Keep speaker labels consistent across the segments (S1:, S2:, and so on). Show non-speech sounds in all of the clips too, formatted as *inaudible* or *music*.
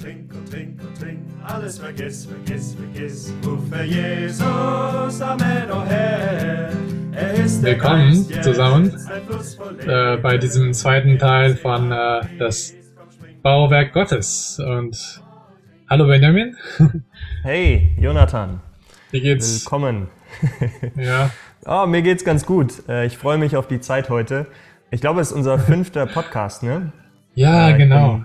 S1: trink und trink und trink, alles vergiss, vergiss, vergiss. Rufe Jesus, Amen, oh Herr.
S2: Willkommen zusammen äh, bei diesem zweiten Teil von äh, das Bauwerk Gottes. Und hallo Benjamin. *laughs*
S3: Hey, Jonathan.
S2: Wie geht's?
S3: Willkommen. *laughs*
S2: ja.
S3: Oh, mir geht's ganz gut. Äh, ich freue mich auf die Zeit heute. Ich glaube, es ist unser fünfter *laughs* Podcast, ne?
S2: Ja,
S3: Äh,
S2: genau.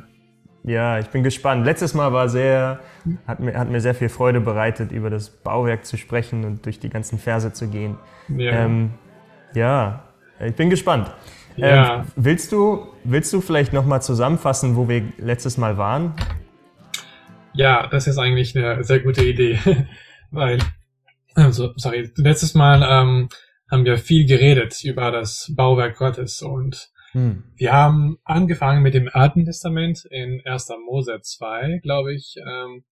S3: Ja, ich bin gespannt. Letztes Mal war sehr, hat mir, hat mir sehr viel Freude bereitet, über das Bauwerk zu sprechen und durch die ganzen Verse zu gehen.
S2: Ja.
S3: Ähm, ja, ich bin gespannt.
S2: Ja.
S3: Ähm, willst du, willst du vielleicht nochmal zusammenfassen, wo wir letztes Mal waren?
S2: Ja, das ist eigentlich eine sehr gute Idee, *laughs* weil, also, sorry, letztes Mal ähm, haben wir viel geredet über das Bauwerk Gottes und
S3: Hm.
S2: wir haben angefangen mit dem Alten Testament in 1. Mose 2, glaube ich, ähm,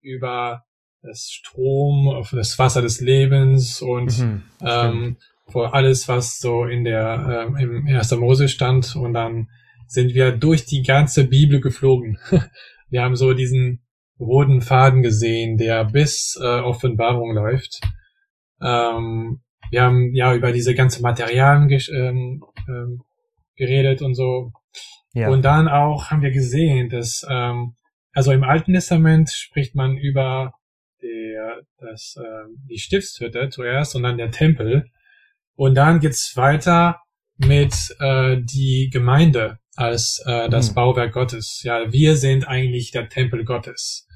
S2: über das Strom, das Wasser des Lebens und
S3: Mhm,
S2: ähm, vor alles, was so in der ähm, im 1. Mose stand und dann sind wir durch die ganze Bibel geflogen. *laughs* wir haben so diesen roten Faden gesehen, der bis äh, Offenbarung läuft. Ähm, wir haben ja über diese ganzen Materialien ähm, ähm, geredet und so.
S3: Ja.
S2: Und dann auch haben wir gesehen, dass ähm, also im Alten Testament spricht man über der, das, ähm, die Stiftshütte zuerst und dann der Tempel. Und dann geht's weiter mit äh, die Gemeinde als äh, das
S3: Hm.
S2: Bauwerk Gottes. Ja, wir sind eigentlich der Tempel Gottes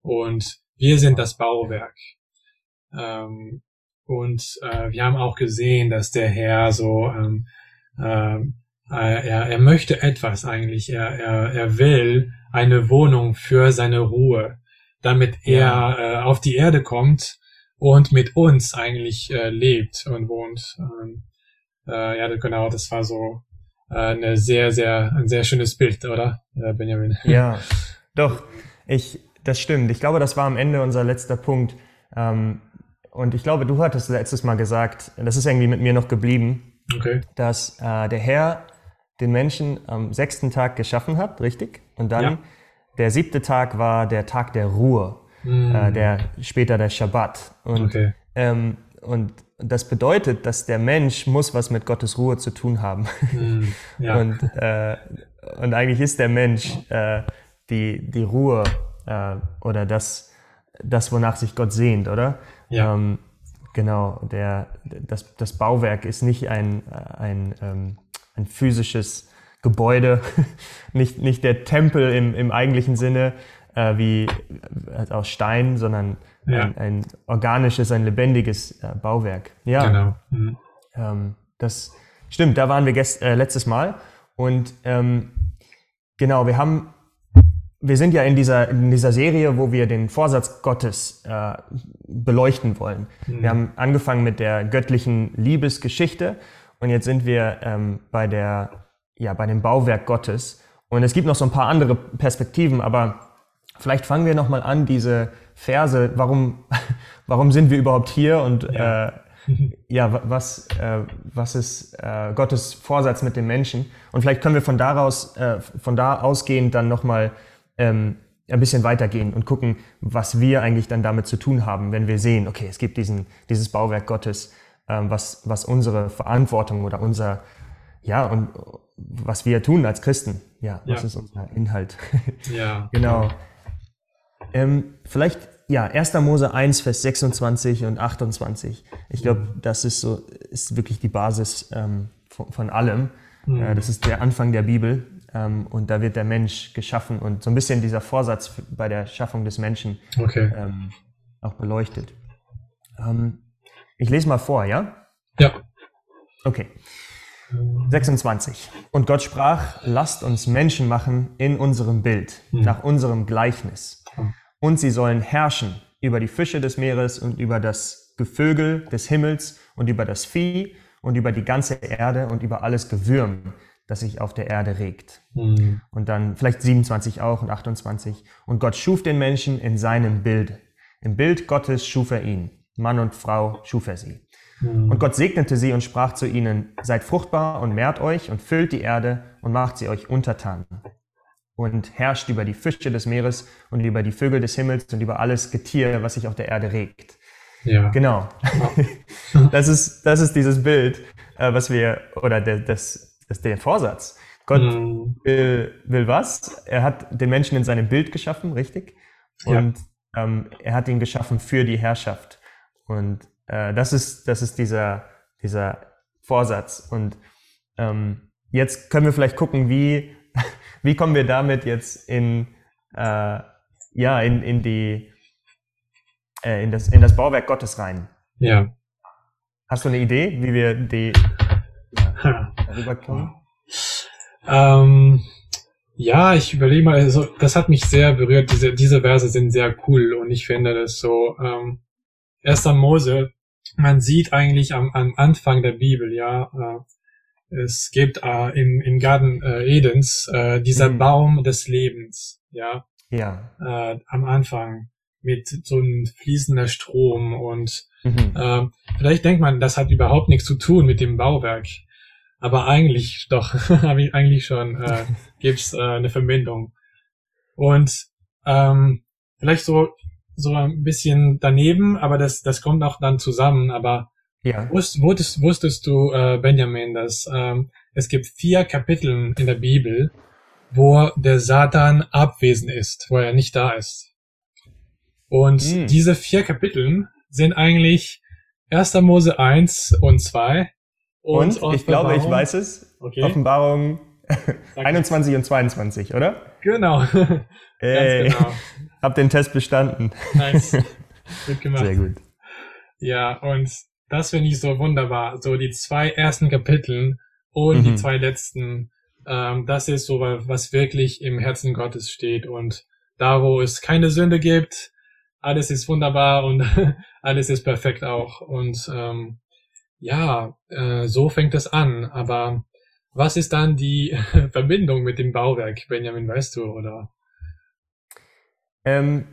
S2: und wir sind das Bauwerk. Ähm, und äh, wir haben auch gesehen, dass der Herr so ähm, ähm, äh, er, er möchte etwas eigentlich. Er, er, er will eine Wohnung für seine Ruhe, damit er äh, auf die Erde kommt und mit uns eigentlich äh, lebt und wohnt. Ähm, äh, ja, genau, das war so äh, eine sehr, sehr, ein sehr schönes Bild, oder, äh, Benjamin? *laughs*
S3: Ja, doch, ich, das stimmt. Ich glaube, das war am Ende unser letzter Punkt. Ähm, und ich glaube, du hattest letztes Mal gesagt, das ist irgendwie mit mir noch geblieben,
S2: Okay.
S3: dass äh, der Herr den Menschen am sechsten Tag geschaffen hat, richtig? Und dann
S2: Ja.
S3: der siebte Tag war der Tag der Ruhe,
S2: Mm,
S3: äh, der später der Schabbat. Und,
S2: okay.
S3: ähm, und das bedeutet, dass der Mensch muss was mit Gottes Ruhe zu tun haben.
S2: Mm, *laughs* ja.
S3: Und, äh, und eigentlich ist der Mensch äh, die, die Ruhe äh, oder das, das, wonach sich Gott sehnt, oder?
S2: Ja.
S3: Ähm, genau, der, das, das Bauwerk ist nicht ein, ein, ähm, ein physisches Gebäude, *laughs* nicht, nicht der Tempel im, im eigentlichen Sinne äh, wie äh, aus Stein, sondern
S2: Ja.
S3: ein, ein organisches, ein lebendiges äh, Bauwerk. Ja.
S2: Genau. Mm.
S3: Ähm, das stimmt, da waren wir gest äh, letztes Mal. Und ähm, genau, wir haben, wir sind ja in dieser, in dieser Serie, wo wir den Vorsatz Gottes äh, beleuchten wollen. Wir haben angefangen mit der göttlichen Liebesgeschichte und jetzt sind wir ähm, bei der, ja, bei dem Bauwerk Gottes. Und es gibt noch so ein paar andere Perspektiven, aber vielleicht fangen wir nochmal an, diese Verse, warum, *laughs* warum sind wir überhaupt hier und
S2: Ja.
S3: äh, ja, wa- was, äh, was ist äh, Gottes Vorsatz mit dem Menschen? Und vielleicht können wir von daraus, äh, von da ausgehend dann nochmal ähm, ein bisschen weitergehen und gucken, was wir eigentlich dann damit zu tun haben, wenn wir sehen, okay, es gibt diesen, dieses Bauwerk Gottes, was, was unsere Verantwortung oder unser, ja, und was wir tun als Christen. Ja, was
S2: Ja.
S3: ist unser Inhalt? *laughs*
S2: Ja. *laughs*
S3: Genau. Ähm, vielleicht, ja, 1. Mose 1, Vers 26 und 28. Ich glaube, das ist so, ist wirklich die Basis ähm, von, von allem. Äh, das ist der Anfang der Bibel. Ähm, und da wird der Mensch geschaffen und so ein bisschen dieser Vorsatz bei der Schaffung des Menschen
S2: Okay.
S3: ähm, auch beleuchtet. Ähm, ich lese mal vor, ja?
S2: Ja.
S3: Okay. 26. Und Gott sprach, lasst uns Menschen machen in unserem Bild, nach unserem Gleichnis. Und sie sollen herrschen über die Fische des Meeres und über das Gevögel des Himmels und über das Vieh und über die ganze Erde und über alles Gewürm, das sich auf der Erde regt.
S2: Mm,
S3: Und dann vielleicht 27 auch und 28. Und Gott schuf den Menschen in seinem Bild. Im Bild Gottes schuf er ihn. Mann und Frau schuf er sie. Und Gott segnete sie und sprach zu ihnen, seid fruchtbar und mehrt euch und füllt die Erde und macht sie euch untertan. und herrscht über die Fische des Meeres und über die Vögel des Himmels und über alles Getier, was sich auf der Erde regt.
S2: Ja.
S3: Genau. *laughs* das, ist, das ist dieses Bild, äh, was wir, oder der, das, das der Vorsatz. Gott
S2: Mhm.
S3: will, will was? Er hat den Menschen in seinem Bild geschaffen, richtig?
S2: Ja.
S3: Und ähm, er hat ihn geschaffen für die Herrschaft. Und äh, das ist, das ist dieser, dieser Vorsatz. Und ähm, jetzt können wir vielleicht gucken, wie, *laughs* wie kommen wir damit jetzt in, äh, ja, in, in die, äh, in das, in das Bauwerk Gottes rein.
S2: Ja.
S3: Hast du eine Idee, wie wir die
S2: Ha. *laughs*
S3: darüber kommen?
S2: Ähm, ja, ich überlege mal, also, das hat mich sehr berührt. Diese, diese Verse sind sehr cool und ich finde das so, ähm, erst am Mose, man sieht eigentlich am, am Anfang der Bibel, ja, äh, es gibt äh, im, im Garten äh, Edens äh, dieser
S3: Mhm.
S2: Baum des Lebens, ja,
S3: Ja.
S2: äh, am Anfang mit so einem fließender Strom und
S3: Mhm.
S2: ähm, vielleicht denkt man, das hat überhaupt nichts zu tun mit dem Bauwerk. Aber eigentlich doch, *laughs* habe ich eigentlich schon, äh, *laughs* gibt's äh, eine Verbindung. Und ähm, vielleicht so so ein bisschen daneben, aber das das kommt auch dann zusammen. Aber
S3: Ja.
S2: wusst, wusstest, wusstest du, äh, Benjamin, dass ähm, es gibt vier Kapitel in der Bibel, wo der Satan abwesend ist, wo er nicht da ist. Und
S3: Hm.
S2: diese vier Kapiteln sind eigentlich 1. Mose 1 und 2.
S3: Und, ich glaube, ich weiß es.
S2: Okay.
S3: Offenbarung
S2: Sag- *laughs*
S3: 21 und 22, oder?
S2: Genau.
S3: Ey, *laughs*
S2: Ganz genau.
S3: Hab den Test bestanden.
S2: Nice. *laughs* Gut gemacht.
S3: Sehr gut.
S2: Ja, und das finde ich so wunderbar. So die zwei ersten Kapiteln und die
S3: Mhm.
S2: zwei letzten, ähm, das ist so, was wirklich im Herzen Gottes steht. Und da, wo es keine Sünde gibt, alles ist wunderbar und *laughs* alles ist perfekt auch. Und ähm, ja, äh, so fängt es an. Aber was ist dann die *laughs* Verbindung mit dem Bauwerk, Benjamin, weißt du, oder?
S3: Ähm,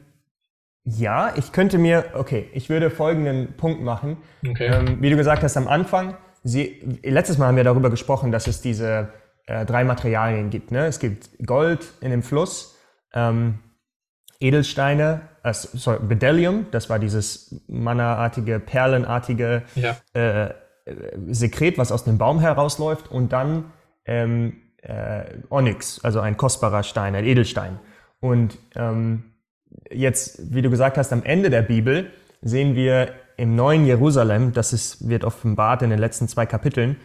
S3: ja, ich könnte mir, okay, ich würde folgenden Punkt machen.
S2: Okay.
S3: Ähm, wie du gesagt hast am Anfang, sie, letztes Mal haben wir darüber gesprochen, dass es diese äh, drei Materialien gibt. Ne? Es gibt Gold in dem Fluss, ähm, Edelsteine, äh, sorry, Bedellium, das war dieses mannerartige, perlenartige
S2: ja.
S3: äh, äh, Sekret, was aus dem Baum herausläuft, und dann ähm, äh, Onyx, also ein kostbarer Stein, ein Edelstein. Und ähm, jetzt, wie du gesagt hast, am Ende der Bibel sehen wir im neuen Jerusalem, das ist, wird offenbart in den letzten zwei Kapiteln,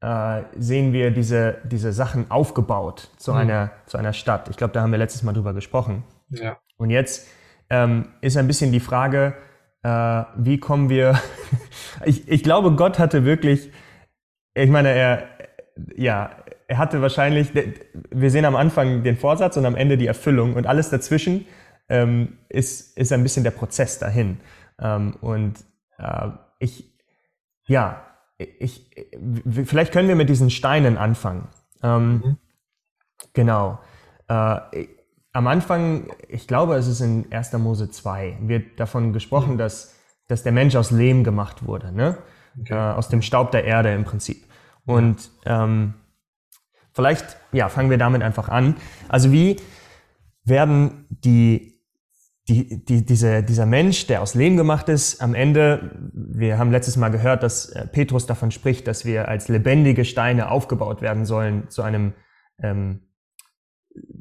S3: äh, sehen wir diese, diese Sachen aufgebaut zu, einer, zu einer Stadt. Ich glaube, da haben wir letztes Mal drüber gesprochen.
S2: Ja.
S3: Und jetzt ähm, ist ein bisschen die Frage, äh, wie kommen wir. *laughs* ich, ich glaube, Gott hatte wirklich, ich meine, er, ja, er hatte wahrscheinlich, wir sehen am Anfang den Vorsatz und am Ende die Erfüllung und alles dazwischen ähm, ist, ist ein bisschen der Prozess dahin. Ähm, und äh, ich, ja, ich, vielleicht können wir mit diesen Steinen anfangen. Ähm,
S2: Mhm.
S3: Genau. Äh, am Anfang, ich glaube, es ist in 1. Mose 2, wird davon gesprochen, dass, dass der Mensch aus Lehm gemacht wurde, ne?
S2: Okay.
S3: Äh, aus dem Staub der Erde im Prinzip. Und ähm, vielleicht, ja, fangen wir damit einfach an. Also wie werden die, die, die, diese, dieser Mensch, der aus Lehm gemacht ist, am Ende, wir haben letztes Mal gehört, dass äh, Petrus davon spricht, dass wir als lebendige Steine aufgebaut werden sollen zu einem, ähm,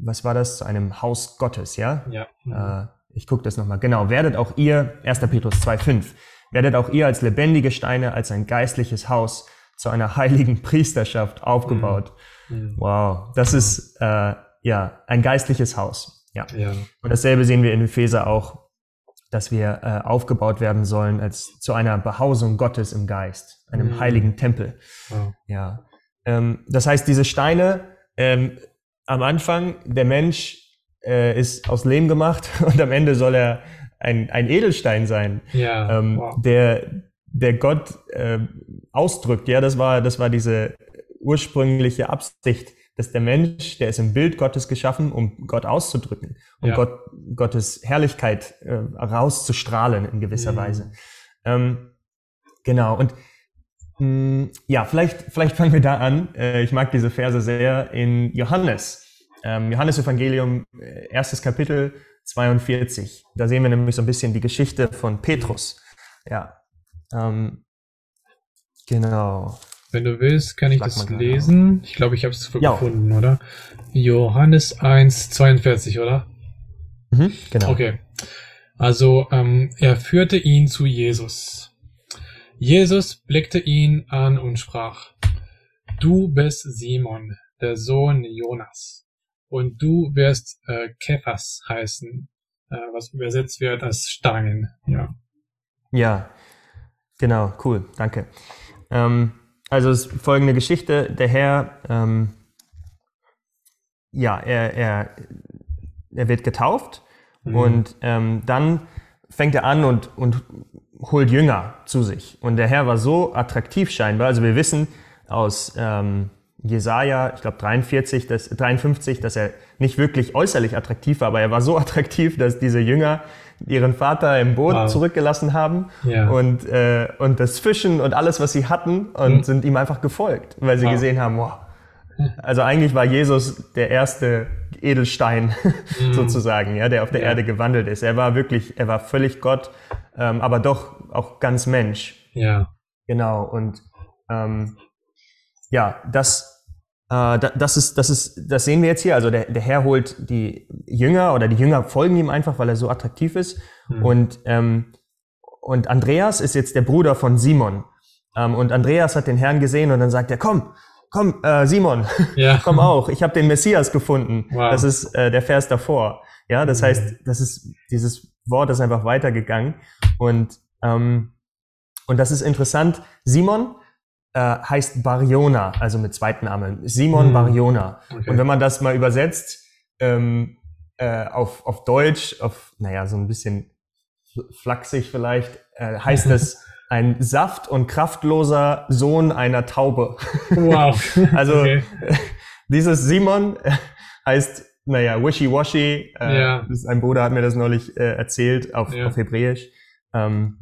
S3: was war das, zu einem Haus Gottes, ja?
S2: Ja.
S3: Äh, ich gucke das nochmal. Genau, werdet auch ihr, 1. Petrus 2,5, werdet auch ihr als lebendige Steine, als ein geistliches Haus zu einer heiligen Priesterschaft aufgebaut.
S2: Mhm.
S3: Wow, das ist äh, ja ein geistliches Haus. Ja.
S2: Ja.
S3: Und dasselbe sehen wir in Epheser auch, dass wir äh, aufgebaut werden sollen als zu einer Behausung Gottes im Geist, einem
S2: Mhm.
S3: heiligen Tempel.
S2: Wow.
S3: Ja. Ähm, das heißt, diese Steine, ähm, am Anfang, der Mensch äh, ist aus Lehm gemacht *laughs* und am Ende soll er ein, ein Edelstein sein,
S2: Ja.
S3: ähm,
S2: wow.
S3: der, der Gott äh, ausdrückt. Ja, das war, das war diese ursprüngliche Absicht, dass der Mensch, der ist im Bild Gottes geschaffen, um Gott auszudrücken, um
S2: Ja.
S3: Gott, Gottes Herrlichkeit äh, rauszustrahlen in gewisser
S2: Mhm.
S3: Weise. Ähm, genau, und mh, ja, vielleicht, vielleicht fangen wir da an. Äh, ich mag diese Verse sehr in Johannes. ähm, Johannes Evangelium, äh, erstes Kapitel 42. Da sehen wir nämlich so ein bisschen die Geschichte von Petrus. Ja. Ähm, genau.
S2: Wenn du willst, kann ich
S3: Schlag
S2: das lesen. Ich glaube, ich habe es
S3: Ja.
S2: gefunden, oder? Johannes 1, 42, oder?
S3: Mhm, genau.
S2: Okay. Also ähm, er führte ihn zu Jesus. Jesus blickte ihn an und sprach, Du bist Simon, der Sohn Jonas, und du wirst äh, Kephas heißen, äh, was übersetzt wird als Stein. Ja.
S3: Ja, genau, cool, danke. Ähm, also es ist folgende Geschichte, der Herr, ähm, ja, er, er, er wird getauft
S2: Mhm.
S3: und ähm, dann fängt er an und, und holt Jünger zu sich. Und der Herr war so attraktiv scheinbar, also wir wissen aus ähm, Jesaja, ich glaube 43, dass, 53, dass er nicht wirklich äußerlich attraktiv war, aber er war so *laughs* attraktiv, dass diese Jünger ihren Vater im Boot
S2: Wow.
S3: zurückgelassen haben
S2: Ja.
S3: und, äh, und das Fischen und alles, was sie hatten und
S2: Mhm.
S3: sind ihm einfach gefolgt, weil sie
S2: Wow.
S3: gesehen haben, wow. *laughs* Also eigentlich war Jesus der erste Edelstein *laughs* sozusagen, ja, der auf der
S2: Ja.
S3: Erde gewandelt ist. Er war wirklich, er war völlig Gott, ähm, aber doch auch ganz Mensch.
S2: Ja.
S3: Genau. Und ähm, ja, das, da- das ist, das ist, das sehen wir jetzt hier. Also der, der Herr holt die Jünger oder die Jünger folgen ihm einfach, weil er so attraktiv ist.
S2: Mhm.
S3: Und ähm, und Andreas ist jetzt der Bruder von Simon. Ähm, und Andreas hat den Herrn gesehen und dann sagt er, komm, komm, äh, Simon, *laughs*
S2: Ja.
S3: komm auch, ich habe den Messias gefunden.
S2: Wow.
S3: Das ist äh, der Vers davor. Ja, das
S2: Mhm.
S3: heißt, das ist dieses Wort ist einfach weitergegangen und ähm, und das ist interessant. Simon äh, heißt Bariona, also mit zweiten Namen. Simon
S2: Mhm.
S3: Bariona.
S2: Okay.
S3: Und wenn man das mal übersetzt ähm, äh, auf, auf Deutsch, auf, naja, so ein bisschen fl- flachsig vielleicht, äh, heißt *laughs* das ein saft- und kraftloser Sohn einer Taube.
S2: Wow. *laughs*
S3: Also
S2: Okay. *laughs*
S3: dieses Simon heißt, naja, wishy-washy. Äh,
S2: Ja.
S3: ein Bruder hat mir das neulich äh, erzählt auf,
S2: Ja.
S3: auf Hebräisch. Ähm,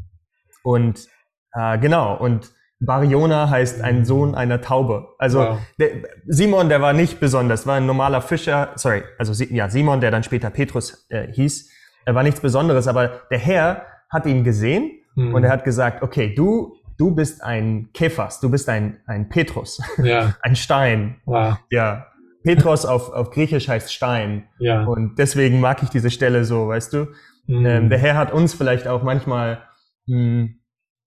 S3: und äh, genau, und Bariona heißt ein Sohn einer Taube. Also
S2: Wow.
S3: der, Simon, der war nicht besonders, war ein normaler Fischer, sorry, also ja, Simon, der dann später Petrus äh, hieß, er war nichts Besonderes, aber der Herr hat ihn gesehen
S2: Mhm.
S3: und er hat gesagt, okay, du, du bist ein Kephas, du bist ein, ein Petrus,
S2: Ja. *laughs*
S3: ein Stein.
S2: Wow.
S3: Ja, Petros auf, auf Griechisch heißt Stein.
S2: Ja.
S3: Und deswegen mag ich diese Stelle so, weißt du?
S2: Mhm.
S3: Ähm, der Herr hat uns vielleicht auch manchmal, mh,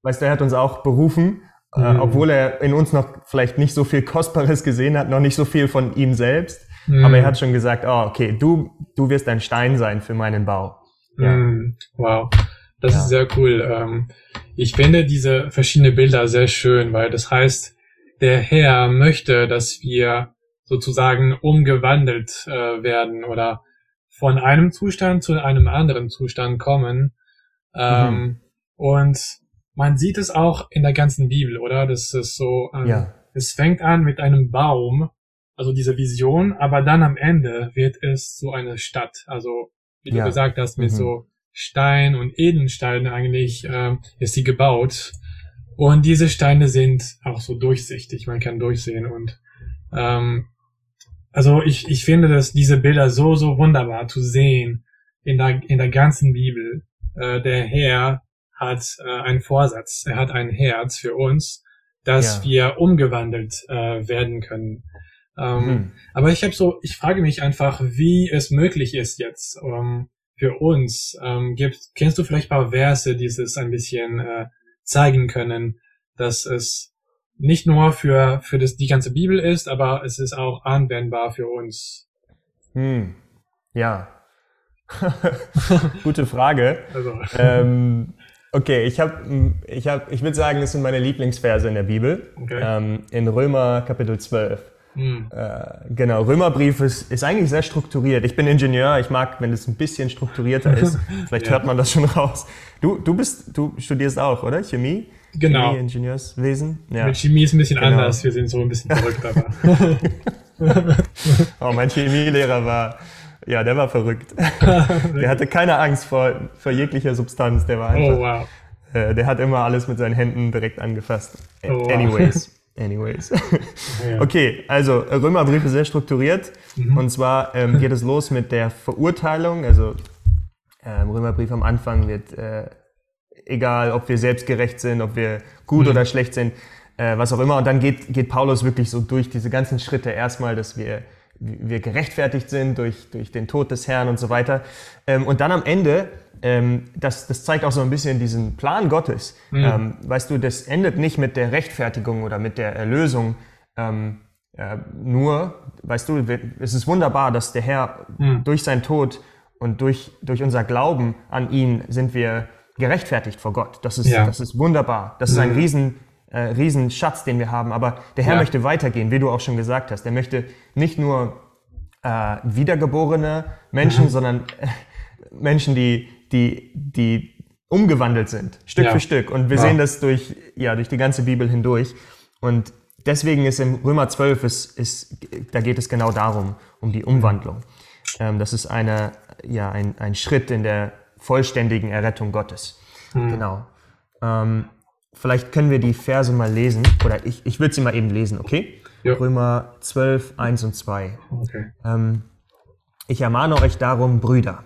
S3: weißt du, er hat uns auch berufen, äh,
S2: Mhm.
S3: obwohl er in uns noch vielleicht nicht so viel Kostbares gesehen hat, noch nicht so viel von ihm selbst.
S2: Mhm.
S3: Aber er hat schon gesagt, oh, okay, du, du wirst ein Stein sein für meinen Bau. Ja.
S2: Mm, Wow, das
S3: Ja.
S2: ist sehr cool. Ähm, ich finde diese verschiedenen Bilder sehr schön, weil das heißt, der Herr möchte, dass wir sozusagen umgewandelt äh, werden oder von einem Zustand zu einem anderen Zustand kommen. Ähm,
S3: Mhm.
S2: Und man sieht es auch in der ganzen Bibel, oder? Das ist so, ähm,
S3: Ja.
S2: es fängt an mit einem Baum, also diese Vision, aber dann am Ende wird es so eine Stadt. Also wie
S3: Ja.
S2: du gesagt hast, mit
S3: Mhm.
S2: so Stein und Edelsteinen eigentlich ähm, ist sie gebaut. Und diese Steine sind auch so durchsichtig, man kann durchsehen und ähm, also ich, ich finde, dass diese Bilder so, so wunderbar zu sehen in der, in der ganzen Bibel. Äh, der Herr hat äh, einen Vorsatz, er hat ein Herz für uns, dass wir umgewandelt äh, werden können. Ähm,
S3: Mhm.
S2: aber ich habe so, ich frage mich einfach, wie es möglich ist jetzt ähm, für uns. Ähm, gibt, kennst du vielleicht ein paar Verse, die es ein bisschen äh, zeigen können, dass es nicht nur für für das die ganze Bibel ist, aber es ist auch anwendbar für uns.
S3: Hm. Ja. *laughs* Gute Frage.
S2: Also
S3: ähm, okay, ich habe, ich habe, ich würde sagen, es sind meine Lieblingsverse in der Bibel.
S2: Okay.
S3: Ähm, in Römer Kapitel 12.
S2: hm,
S3: Äh, genau, Römerbrief ist, ist eigentlich sehr strukturiert. Ich bin Ingenieur, ich mag, wenn es ein bisschen strukturierter ist. *laughs* Vielleicht
S2: Ja.
S3: hört man das schon raus. Du, du bist, du studierst auch, oder? Chemie?
S2: Genau.
S3: Chemie, Ingenieurswesen? Ja.
S2: mit Chemie ist ein bisschen
S3: Genau.
S2: anders. Wir sind so ein bisschen verrückt, aber *laughs* *laughs*
S3: Oh, mein Chemielehrer war, ja, der war verrückt. *laughs* der hatte keine Angst vor, vor jeglicher Substanz. Der war einfach,
S2: oh wow.
S3: äh, der hat immer alles mit seinen Händen direkt angefasst.
S2: Oh, wow.
S3: Anyways. *laughs* anyways.
S2: Ja.
S3: Okay, also Römerbrief ist sehr strukturiert.
S2: Mhm.
S3: Und zwar ähm, geht es los mit der Verurteilung. Also ähm, Römerbrief am Anfang wird, äh, egal ob wir selbstgerecht sind, ob wir gut
S2: Mhm.
S3: oder schlecht sind, äh, was auch immer. Und dann geht, geht Paulus wirklich so durch diese ganzen Schritte. Erstmal, dass wir, wir gerechtfertigt sind durch, durch den Tod des Herrn und so weiter. Ähm, und dann am Ende, ähm, das, das zeigt auch so ein bisschen diesen Plan Gottes. Ähm, weißt du, das endet nicht mit der Rechtfertigung oder mit der Erlösung. Ähm, äh, nur, weißt du, es ist wunderbar, dass der Herr durch seinen Tod und durch, durch unser Glauben an ihn sind wir gerechtfertigt vor Gott. Das ist,
S2: Ja.
S3: das ist wunderbar. Das ist ein riesen, äh, riesen Schatz, den wir haben. Aber der Herr
S2: Ja.
S3: möchte weitergehen, wie du auch schon gesagt hast. Er möchte nicht nur äh, wiedergeborene Menschen, sondern äh, Menschen, die, die, die umgewandelt sind, Stück
S2: Ja.
S3: für Stück. Und wir
S2: Ja.
S3: sehen das durch, ja, durch die ganze Bibel hindurch. Und deswegen ist im Römer 12, ist, ist, da geht es genau darum, um die Umwandlung. Ähm, das ist eine, ja, ein, ein Schritt in der vollständigen Errettung Gottes. Genau. Ähm, vielleicht können wir die Verse mal lesen, oder ich, ich würde sie mal eben lesen, okay?
S2: Ja.
S3: Römer 12, 1 und 2.
S2: Okay.
S3: Ähm, ich ermahne euch darum, Brüder,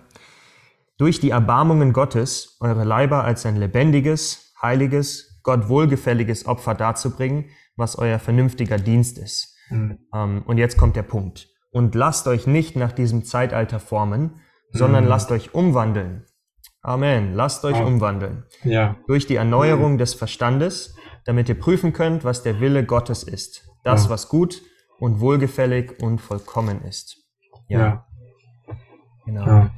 S3: durch die Erbarmungen Gottes eure Leiber als ein lebendiges, heiliges, Gott wohlgefälliges Opfer darzubringen, was euer vernünftiger Dienst ist.
S2: Mhm.
S3: Ähm, und jetzt kommt der Punkt. Und lasst euch nicht nach diesem Zeitalter formen, sondern lasst euch umwandeln. Amen. Lasst euch
S2: Ah.
S3: umwandeln.
S2: Ja.
S3: Durch die Erneuerung des Verstandes, damit ihr prüfen könnt, was der Wille Gottes ist. Das,
S2: Ja.
S3: was gut und wohlgefällig und vollkommen ist.
S2: Ja.
S3: Genau.
S2: Ja.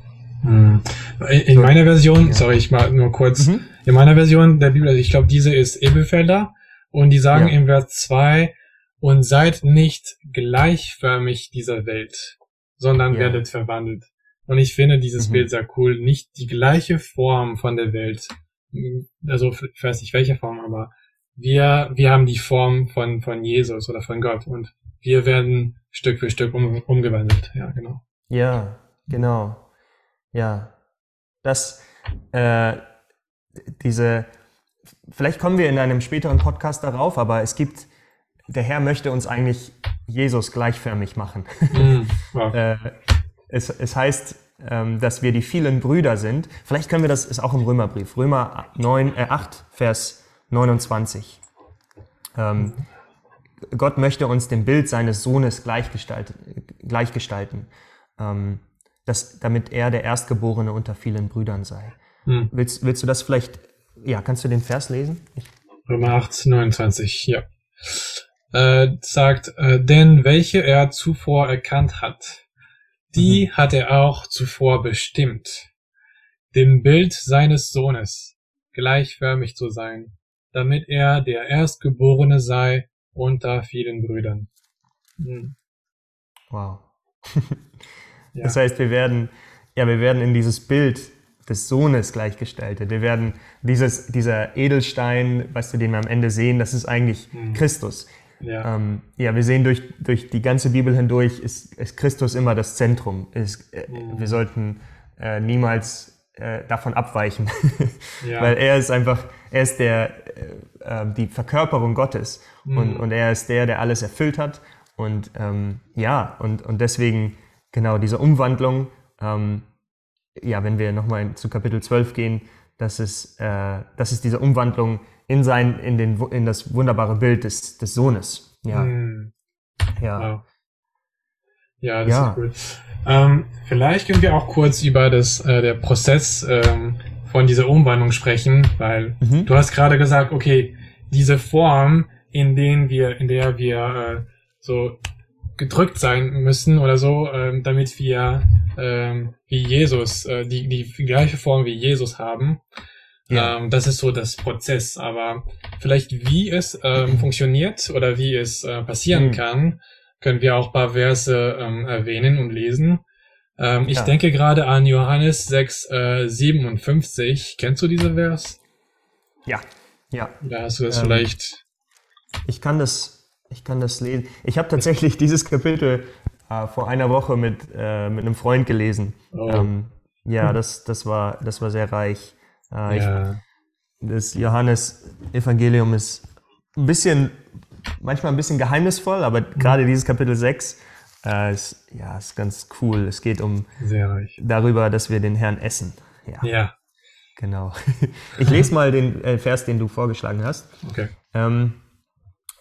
S2: Hm. In in meiner Version, sorry, ich mal nur kurz,
S3: Mhm.
S2: in meiner Version der Bibel, also ich glaube, diese ist Ebefelder und die sagen im Vers 2, und seid nicht gleichförmig dieser Welt, sondern werdet verwandelt. Und ich finde dieses
S3: Mhm.
S2: Bild sehr cool, nicht die gleiche Form von der Welt, also ich weiß nicht welche Form, aber wir, wir haben die Form von, von Jesus oder von Gott und wir werden Stück für Stück um, umgewandelt. Ja, genau.
S3: Ja, genau. Ja. Das, äh, diese, vielleicht kommen wir in einem späteren Podcast darauf, aber es gibt, der Herr möchte uns eigentlich Jesus gleichförmig machen. *laughs*
S2: Mm, wow.
S3: äh, es, es heißt, dass wir die vielen Brüder sind. Vielleicht können wir das, ist auch im Römerbrief, Römer 9, äh, 8, Vers 29. Ähm, Gott möchte uns dem Bild seines Sohnes gleichgestalten, gleichgestalten ähm, dass, damit er der Erstgeborene unter vielen Brüdern sei.
S2: Hm.
S3: Willst, willst du das vielleicht, ja, kannst du den Vers lesen? Ich,
S2: Römer 8, 29, ja. Äh, sagt, äh, denn welche er zuvor erkannt hat, die hat er auch zuvor bestimmt, dem Bild seines Sohnes gleichförmig zu sein, damit er der Erstgeborene sei unter vielen Brüdern. Hm.
S3: wow. *laughs*
S2: Ja.
S3: Das heißt, wir werden, ja, wir werden in dieses Bild des Sohnes gleichgestaltet. Wir werden dieses, dieser Edelstein, weißt du, den wir am Ende sehen, das ist eigentlich Christus.
S2: Ja.
S3: Ähm, ja, wir sehen durch, durch die ganze Bibel hindurch, ist, ist Christus immer das Zentrum. Ist, äh, Wir sollten äh, niemals äh, davon abweichen, *laughs*
S2: Ja.
S3: weil er ist einfach, er ist der, äh, äh, die Verkörperung Gottes und, und er ist der, der alles erfüllt hat. Und ähm, ja, und, und deswegen genau diese Umwandlung, ähm, ja, wenn wir nochmal zu Kapitel 12 gehen, das ist, äh, das ist diese Umwandlung in sein, in den, in das wunderbare Bild des, des Sohnes. Ja,
S2: Hm.
S3: ja.
S2: Wow. Ja, das
S3: Ja.
S2: ist cool. Ähm, vielleicht können wir auch kurz über das, äh, der Prozess ähm, von dieser Umwandlung sprechen, weil
S3: Mhm.
S2: du hast gerade gesagt, okay, diese Form, in denen wir, in der wir äh, so gedrückt sein müssen oder so, ähm, damit wir ähm, wie Jesus, äh, die, die gleiche Form wie Jesus haben.
S3: Ja.
S2: Ähm, das ist so das Prozess, aber vielleicht wie es ähm, funktioniert oder wie es äh, passieren
S3: Mhm.
S2: kann, können wir auch ein paar Verse ähm, erwähnen und lesen. Ähm, ich
S3: Ja.
S2: denke gerade an Johannes 6, äh, 57. Kennst du diese Vers?
S3: ja, ja.
S2: Da hast du das
S3: Ähm,
S2: vielleicht.
S3: Ich kann das, ich kann das lesen. Ich habe tatsächlich *laughs* dieses Kapitel äh, vor einer Woche mit, äh, mit einem Freund gelesen.
S2: Oh.
S3: Ähm, ja, *laughs* das, das, war, das war sehr reich. Äh, ich,
S2: Ja.
S3: das Johannes-Evangelium ist ein bisschen manchmal ein bisschen geheimnisvoll, aber gerade dieses Kapitel 6 äh, ist, ja, ist ganz cool. Es geht um darüber, dass wir den Herrn essen. Ja,
S2: Ja,
S3: genau. *laughs* Ich lese mal den äh, Vers, den du vorgeschlagen hast.
S2: okay.
S3: Ähm,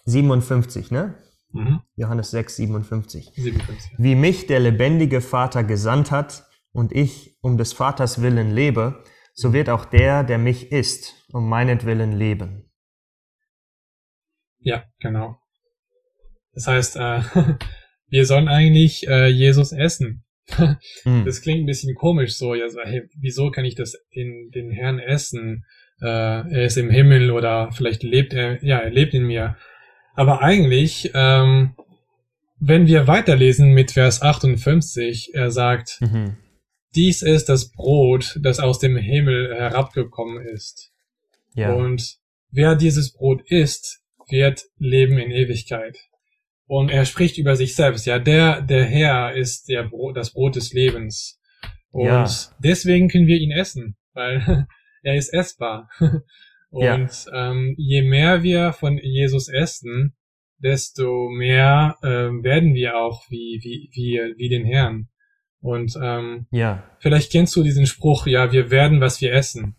S3: 57, ne?
S2: Mhm.
S3: Johannes 6, 57.
S2: 57.
S3: Wie mich der lebendige Vater gesandt hat und ich um des Vaters willen lebe, so wird auch der, der mich isst, um meinetwillen leben.
S2: Ja, genau. Das heißt, äh, *laughs* wir sollen eigentlich äh, Jesus essen.
S3: Hm.
S2: Das klingt ein bisschen komisch so. Ja, so hey, wieso kann ich das den, den Herrn essen? Äh, er ist im Himmel oder vielleicht lebt er, ja, er lebt in mir. Aber eigentlich, ähm, wenn wir weiterlesen mit Vers 58, er sagt,
S3: Mhm.
S2: Dies ist das Brot, das aus dem Himmel herabgekommen ist.
S3: Ja.
S2: Und wer dieses Brot isst, wird leben in Ewigkeit. Und er spricht über sich selbst. Ja, der, der Herr ist der Brot, das Brot des Lebens. Und
S3: Ja.
S2: deswegen können wir ihn essen, weil *laughs* er ist essbar. *laughs* Und
S3: Ja.
S2: ähm, je mehr wir von Jesus essen, desto mehr ähm, werden wir auch wie, wie, wie, wie den Herrn. Und ähm,
S3: ja.
S2: Vielleicht kennst du diesen Spruch, ja, wir werden, was wir essen.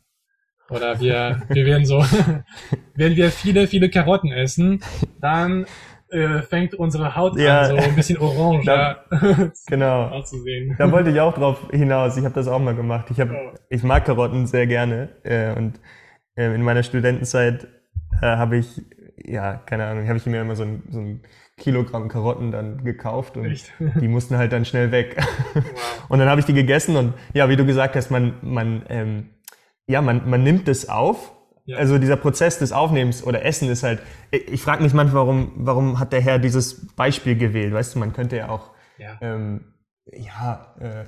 S2: Oder wir, wir werden so, *laughs* wenn wir viele, viele Karotten essen, dann äh, fängt unsere Haut
S3: Ja.
S2: an, so ein bisschen orange
S3: Da-
S2: ja, *laughs*
S3: Genau.
S2: auszusehen.
S3: Da wollte ich auch drauf hinaus. Ich habe das auch mal gemacht. Ich, hab,
S2: Oh.
S3: ich mag Karotten sehr gerne. Äh, und äh, in meiner Studentenzeit äh, habe ich, ja, keine Ahnung, habe ich mir immer so ein, so ein Kilogramm Karotten dann gekauft und
S2: Echt?
S3: die mussten halt dann schnell weg. *laughs*
S2: Wow.
S3: Und dann habe ich die gegessen und ja, wie du gesagt hast, man, man, ähm, ja, man, man nimmt es auf.
S2: Ja.
S3: Also dieser Prozess des Aufnehmens oder Essen ist halt, ich, ich frage mich manchmal, warum, warum hat der Herr dieses Beispiel gewählt? Weißt du, man könnte ja auch
S2: Ja.
S3: ähm, ja, äh,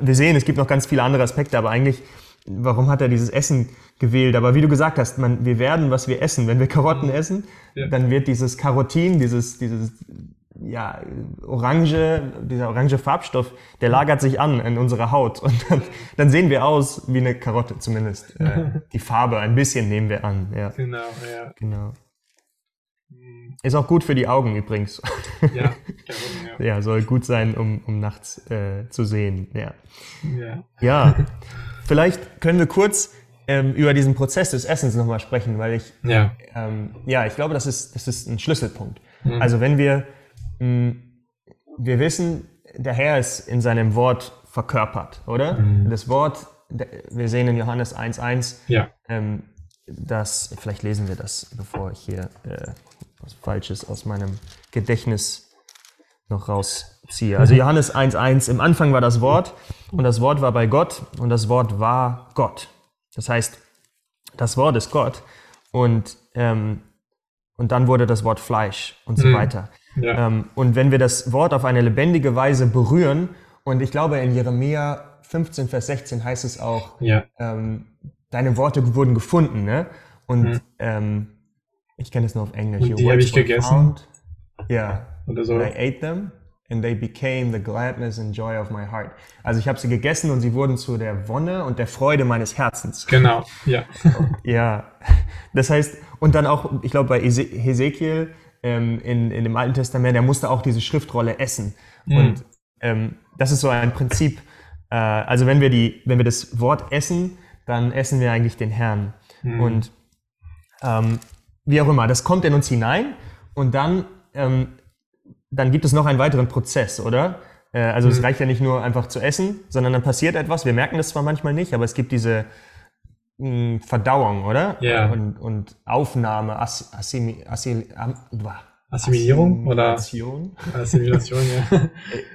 S3: wir sehen, es gibt noch ganz viele andere Aspekte, aber eigentlich, warum hat er dieses Essen gewählt? Aber wie du gesagt hast, man, wir werden, was wir essen. Wenn wir Karotten essen,
S2: Mhm. Ja.
S3: dann wird dieses Karotin, dieses, dieses, ja, orange, dieser orange Farbstoff, der lagert sich an in unserer Haut und dann, dann sehen wir aus wie eine Karotte zumindest. Äh, *laughs* die Farbe ein bisschen nehmen wir an, ja,
S2: Genau, ja.
S3: genau.
S2: Hm,
S3: Ist auch gut für die Augen übrigens.
S2: Ja, Karotten, ja. *laughs*
S3: ja, soll gut sein, um, um nachts äh, zu sehen, ja.
S2: ja.
S3: Ja, *laughs* vielleicht können wir kurz ähm, über diesen Prozess des Essens nochmal sprechen, weil ich,
S2: Ja.
S3: ähm, ja, ich glaube, das ist, das ist ein Schlüsselpunkt.
S2: Mhm.
S3: Also wenn wir, mh, wir wissen, der Herr ist in seinem Wort verkörpert, oder?
S2: Mhm.
S3: Das Wort, wir sehen in Johannes 1.1,
S2: Ja.
S3: ähm, das, vielleicht lesen wir das, bevor ich hier äh, was Falsches aus meinem Gedächtnis noch rausziehe. Also Johannes 1.1, im Anfang war das Wort und das Wort war bei Gott und das Wort war Gott. Das heißt, das Wort ist Gott und, ähm, und dann wurde das Wort Fleisch und so
S2: Mhm.
S3: weiter.
S2: Ja.
S3: Ähm, und wenn wir das Wort auf eine lebendige Weise berühren, und ich glaube in Jeremia 15, Vers 16 heißt es auch,
S2: Ja.
S3: ähm, deine Worte wurden gefunden, ne? Und
S2: Mhm.
S3: ähm, ich kenne es nur auf Englisch.
S2: Und die hab
S3: words
S2: ich gegessen.
S3: found. Ja.
S2: Oder so.
S3: And I ate them and they became the gladness and joy of my heart. Also ich habe sie gegessen und sie wurden zu der Wonne und der Freude meines Herzens.
S2: Genau, ja. *laughs*
S3: Ja, das heißt, und dann auch, ich glaube bei Ese- Hesekiel ähm, in, in dem Alten Testament, der musste auch diese Schriftrolle essen. Und ähm, das ist so ein Prinzip, äh, also wenn wir, die, wenn wir das Wort essen, dann essen wir eigentlich den Herrn. Und ähm, wie auch immer, das kommt in uns hinein und dann, ähm, dann gibt es noch einen weiteren Prozess, oder? Äh, also es reicht ja nicht nur einfach zu essen, sondern dann passiert etwas. Wir merken das zwar manchmal nicht, aber es gibt diese mh, Verdauung, oder?
S2: Ja.
S3: Und, und Aufnahme, As, Assimi, Assil.
S2: Assimilierung oder
S3: Assimilation?
S2: Assimilation, ja.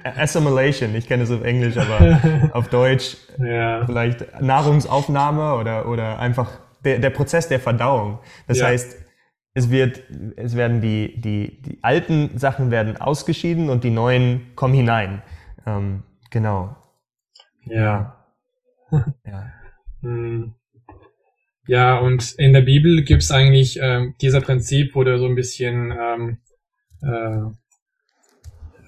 S2: *laughs*
S3: Assimilation, ich kenne es auf Englisch, aber *laughs* auf Deutsch
S2: ja.
S3: vielleicht Nahrungsaufnahme oder, oder einfach der, der Prozess der Verdauung. Das
S2: Ja.
S3: heißt, es wird, es werden die, die, die alten Sachen werden ausgeschieden und die neuen kommen hinein. Ähm, genau.
S2: Ja. *laughs*
S3: Ja.
S2: Hm. Ja, und in der Bibel gibt's eigentlich ähm, dieser Prinzip wurde so ein bisschen ähm, äh,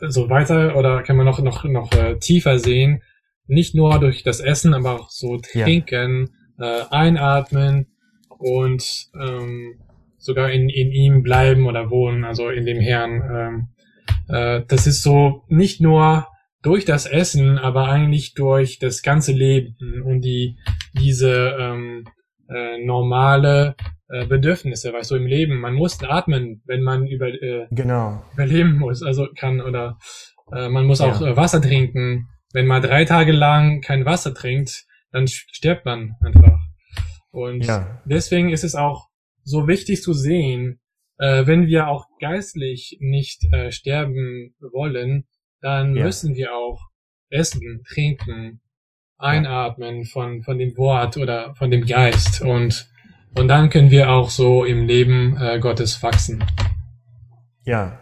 S2: so weiter oder kann man noch noch noch äh, tiefer sehen, nicht nur durch das Essen, aber auch so
S3: Ja.
S2: trinken, äh, einatmen und ähm, sogar in, in ihm bleiben oder wohnen, also in dem Herrn. Ähm, äh, das ist so nicht nur durch das Essen, aber eigentlich durch das ganze Leben und die diese ähm, äh, normale äh, Bedürfnisse, weißt du, im Leben. Man muss atmen, wenn man über, äh,
S3: Genau.
S2: überleben muss, also kann oder äh, man muss auch
S3: Ja.
S2: äh, Wasser trinken. Wenn man drei Tage lang kein Wasser trinkt, dann stirbt man einfach. Und
S3: Ja.
S2: deswegen ist es auch so wichtig zu sehen, äh, wenn wir auch geistlich nicht äh, sterben wollen, dann
S3: Ja.
S2: müssen wir auch essen, trinken, einatmen von, von dem Wort oder von dem Geist und, und dann können wir auch so im Leben äh, Gottes wachsen.
S3: Ja,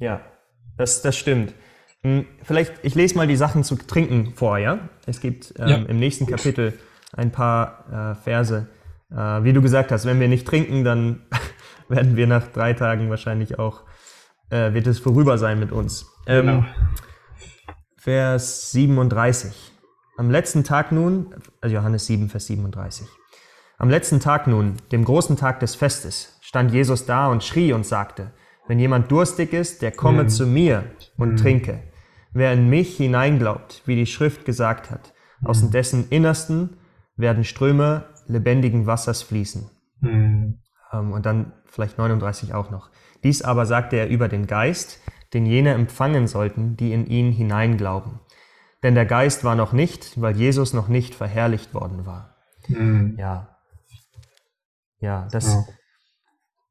S3: ja, das, das stimmt. Hm, Vielleicht, ich lese mal die Sachen zu trinken vor, ja? Es gibt ähm,
S2: Ja.
S3: im nächsten Kapitel ein paar äh, Verse. Äh, wie du gesagt hast, wenn wir nicht trinken, dann *laughs* werden wir nach drei Tagen wahrscheinlich auch, äh, wird es vorüber sein mit uns. Ähm,
S2: Genau.
S3: Vers 37. Am letzten Tag nun, also Johannes 7, Vers 37. Am letzten Tag nun, dem großen Tag des Festes, stand Jesus da und schrie und sagte, wenn jemand durstig ist, der komme zu mir und trinke. Wer in mich hineinglaubt, wie die Schrift gesagt hat, aus dessen Innersten werden Ströme lebendigen Wassers fließen.
S2: Hm.
S3: Ähm, und dann vielleicht 39 auch noch. Dies aber sagte er über den Geist, den jene empfangen sollten, die in ihn hineinglauben. Denn der Geist war noch nicht, weil Jesus noch nicht verherrlicht worden war.
S2: Hm.
S3: Ja. Ja, das,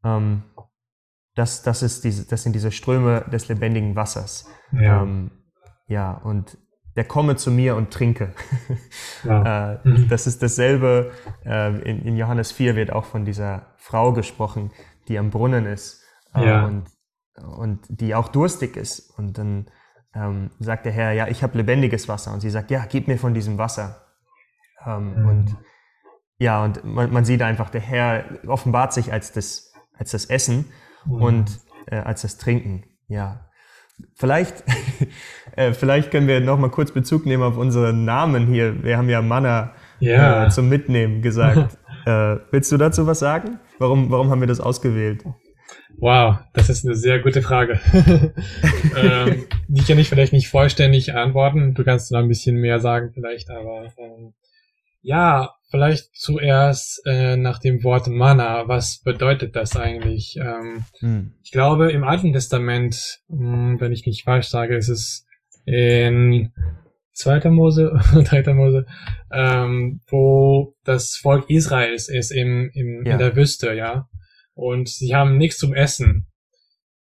S2: Ja.
S3: ähm, das, das, ist diese, das sind diese Ströme des lebendigen Wassers.
S2: Ja.
S3: Ähm, ja, und der komme zu mir und trinke.
S2: Ja. *laughs*
S3: Äh, Das ist dasselbe, äh, in, in Johannes 4 wird auch von dieser Frau gesprochen, die am Brunnen ist äh,
S2: Ja.
S3: und, und die auch durstig ist. Und dann ähm, sagt der Herr, ja, ich habe lebendiges Wasser. Und sie sagt, ja, gib mir von diesem Wasser. Ähm,
S2: Mhm.
S3: Und ja, und man, man sieht einfach, der Herr offenbart sich als das, als das Essen
S2: Mhm.
S3: und als das Trinken. Ja. Vielleicht, äh, vielleicht können wir noch mal kurz Bezug nehmen auf unseren Namen hier. Wir haben ja Manna
S2: Ja.
S3: äh, zum Mitnehmen gesagt. *laughs* äh, willst du dazu was sagen? Warum, warum haben wir das ausgewählt?
S2: Wow, das ist eine sehr gute Frage. *laughs* ähm, die kann ich vielleicht nicht vollständig antworten. Du kannst da ein bisschen mehr sagen vielleicht, aber ähm, ja, vielleicht zuerst äh, nach dem Wort Manna. Was bedeutet das eigentlich? Ähm,
S3: Hm.
S2: ich glaube, im Alten Testament, mh, wenn ich nicht falsch sage, ist es in zweiter Mose, *laughs* dritter Mose, ähm, wo das Volk Israels ist im, im,
S3: Ja.
S2: in der Wüste, ja. Und sie haben nichts zum Essen.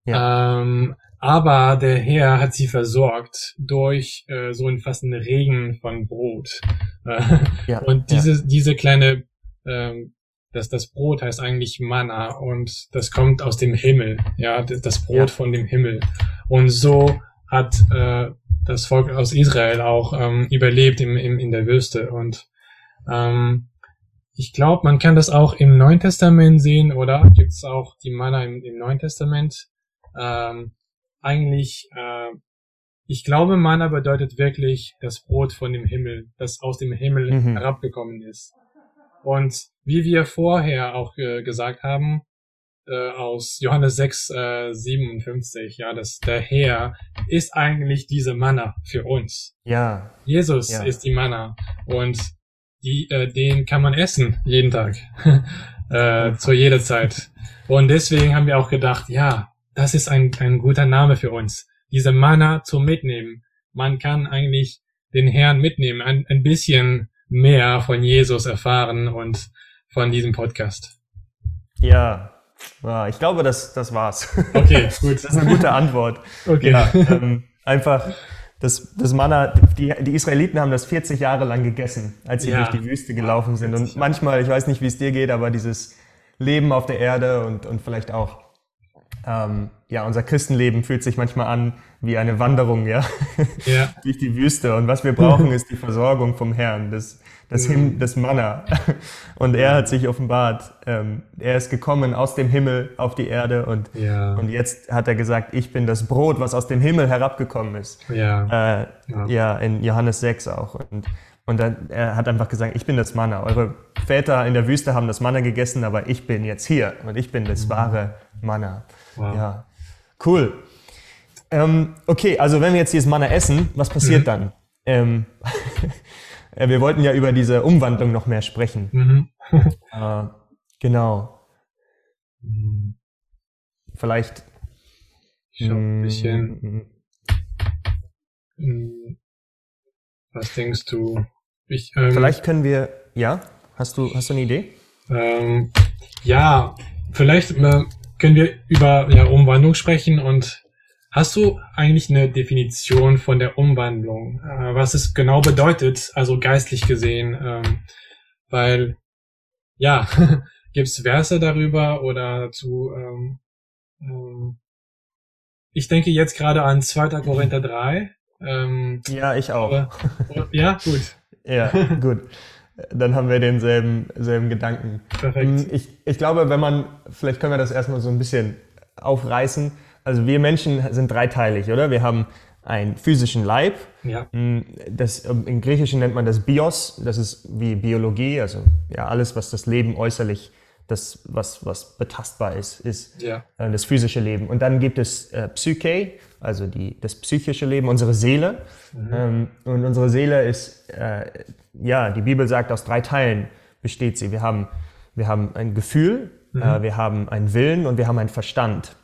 S2: Ähm, aber der Herr hat sie versorgt durch äh, so einen fast einen Regen von Brot. *laughs*
S3: Ja,
S2: und diese, diese kleine, ähm, das, das Brot heißt eigentlich Manna und das kommt aus dem Himmel, ja, das, das Brot
S3: Ja.
S2: von dem Himmel. Und so hat äh, das Volk aus Israel auch ähm, überlebt im, im, in der Wüste. Und ähm, ich glaube, man kann das auch im Neuen Testament sehen, oder? Gibt es auch die Manna im, im Neuen Testament? Ähm, eigentlich, äh, ich glaube, Manna bedeutet wirklich das Brot von dem Himmel, das aus dem Himmel
S3: Mhm.
S2: herabgekommen ist. Und wie wir vorher auch äh, gesagt haben, äh, aus Johannes 6, äh, 57, ja, dass der Herr ist eigentlich diese Manna für uns.
S3: Ja,
S2: Jesus
S3: Ja.
S2: ist die Manna und die, äh, den kann man essen jeden Tag, *laughs* äh, zu jeder Zeit. Und deswegen haben wir auch gedacht, ja, das ist ein, ein guter Name für uns, diese Manna zu mitnehmen. Man kann eigentlich den Herrn mitnehmen, ein, ein bisschen mehr von Jesus erfahren und von diesem Podcast.
S3: ja. Ja, ich glaube, das, das war's. *laughs*
S2: Okay, gut.
S3: Das ist eine gute Antwort.
S2: Okay.
S3: Ja, ähm, einfach das, das Manna, die, die Israeliten haben das 40 Jahre lang gegessen, als sie
S2: Ja.
S3: durch die Wüste gelaufen sind.
S2: 40
S3: Und manchmal, ich weiß nicht, wie es dir geht, aber dieses Leben auf der Erde und, und vielleicht auch, ähm, ja, unser Christenleben fühlt sich manchmal an wie eine Wanderung, ja, *laughs*
S2: Ja. *laughs*
S3: durch die Wüste. Und was wir brauchen, *laughs* ist die Versorgung vom Herrn, das, das, Him das Manna. Und er hat sich offenbart. Ähm, er ist gekommen aus dem Himmel auf die Erde und,
S2: Ja.
S3: und jetzt hat er gesagt, ich bin das Brot, was aus dem Himmel herabgekommen ist.
S2: Ja.
S3: Äh,
S2: Ja.
S3: ja. in Johannes 6 auch. Und, und dann, er hat einfach gesagt, ich bin das Manna. Eure Väter in der Wüste haben das Manna gegessen, aber ich bin jetzt hier und ich bin das wahre Manna.
S2: Wow.
S3: Ja, cool. Ähm, okay, also wenn wir jetzt dieses Manna essen, was passiert dann? Ähm, *laughs* äh, wir wollten ja über diese Umwandlung noch mehr sprechen.
S2: Mhm. *laughs*
S3: Äh, genau.
S2: Mhm.
S3: Vielleicht.
S2: Ich schau ein bisschen.
S3: Mm,
S2: Mhm. Was denkst du? Ich, ähm,
S3: Vielleicht können wir. Ja? Hast du, hast du eine Idee?
S2: Ähm, ja, vielleicht äh, können wir über ja, Umwandlung sprechen und hast du eigentlich eine Definition von der Umwandlung, äh, was es genau bedeutet, also geistlich gesehen, ähm, weil ja, *laughs* gibt's Verse darüber oder zu ähm, ähm, ich denke jetzt gerade an 2. Korinther 3. Ähm,
S3: Ja, ich auch.
S2: aber, ja, gut, *laughs*
S3: Ja, gut. Dann haben wir denselben selben Gedanken.
S2: perfekt.
S3: Mm, Ich, ich glaube, wenn man, vielleicht können wir das erstmal so ein bisschen aufreißen. Also wir Menschen sind dreiteilig, oder? Wir haben einen physischen Leib.
S2: Ja,
S3: Mm, Das, ähm, Im Griechischen nennt man das Bios. Das ist wie Biologie, also ja, alles, was das Leben äußerlich, das, was, was betastbar ist, ist
S2: ja,
S3: äh, das physische Leben. Und dann gibt es äh, Psyche, also die, das psychische Leben, unsere Seele. Ähm, und unsere Seele ist, äh, ja, die Bibel sagt, aus drei Teilen besteht sie. Wir haben, wir haben ein Gefühl, äh, wir haben einen Willen und wir haben einen Verstand.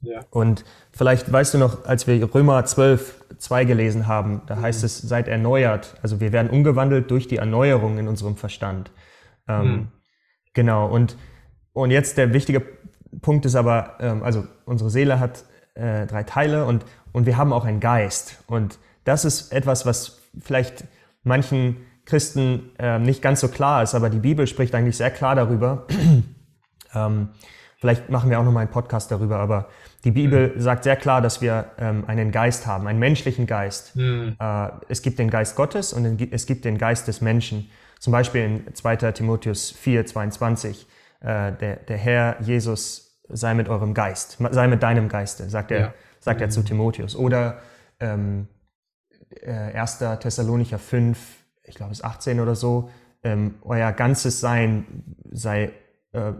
S2: ja,
S3: Und vielleicht weißt du noch, als wir Römer 12, 2 gelesen haben, da heißt es, seid erneuert. Also wir werden umgewandelt durch die Erneuerung in unserem Verstand. Ähm, Genau. Und, und jetzt der wichtige Punkt ist aber, ähm, also unsere Seele hat äh, drei Teile und, und wir haben auch einen Geist. Und das ist etwas, was vielleicht manchen Christen äh, nicht ganz so klar ist, aber die Bibel spricht eigentlich sehr klar darüber. *clears throat* ähm, vielleicht machen wir auch nochmal einen Podcast darüber, aber die Bibel sagt sehr klar, dass wir ähm, einen Geist haben, einen menschlichen Geist.
S2: Hm.
S3: Äh, es gibt den Geist Gottes und es gibt den Geist des Menschen. Zum Beispiel in 2. Timotheus 4, 22, äh, der, der Herr Jesus sei mit eurem Geist, sei mit deinem Geiste, sagt er,
S2: Ja.
S3: sagt er zu Timotheus. Oder ähm, äh, 1. Thessalonicher 5, ich glaube es ist 18 oder so, ähm, euer ganzes Sein sei, äh,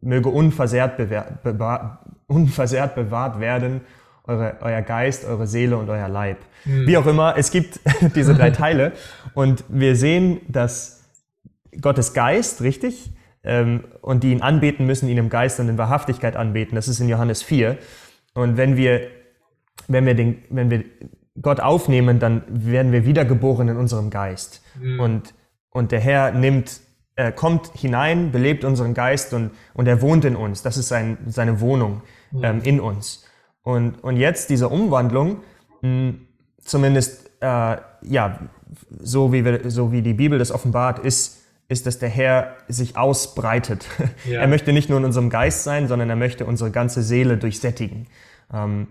S3: möge unversehrt, bewahr, unversehrt bewahrt werden, eure, euer Geist, eure Seele und euer Leib. Wie auch immer, es gibt *laughs* diese drei Teile und wir sehen, dass Gottes Geist, richtig, und die ihn anbeten müssen, ihn im Geist und in Wahrhaftigkeit anbeten. Das ist in Johannes 4. Und wenn wir, wenn wir, den, wenn wir Gott aufnehmen, dann werden wir wiedergeboren in unserem Geist. Und, und der Herr nimmt, er kommt hinein, belebt unseren Geist und, und er wohnt in uns. Das ist sein, seine Wohnung ähm, in uns. Und, und jetzt diese Umwandlung, mh, zumindest äh, ja, so wie, wir, so wie die Bibel das offenbart, ist, ist, dass der Herr sich ausbreitet. *laughs*
S2: Ja.
S3: Er möchte nicht nur in unserem Geist sein, sondern er möchte unsere ganze Seele durchsättigen. Ähm,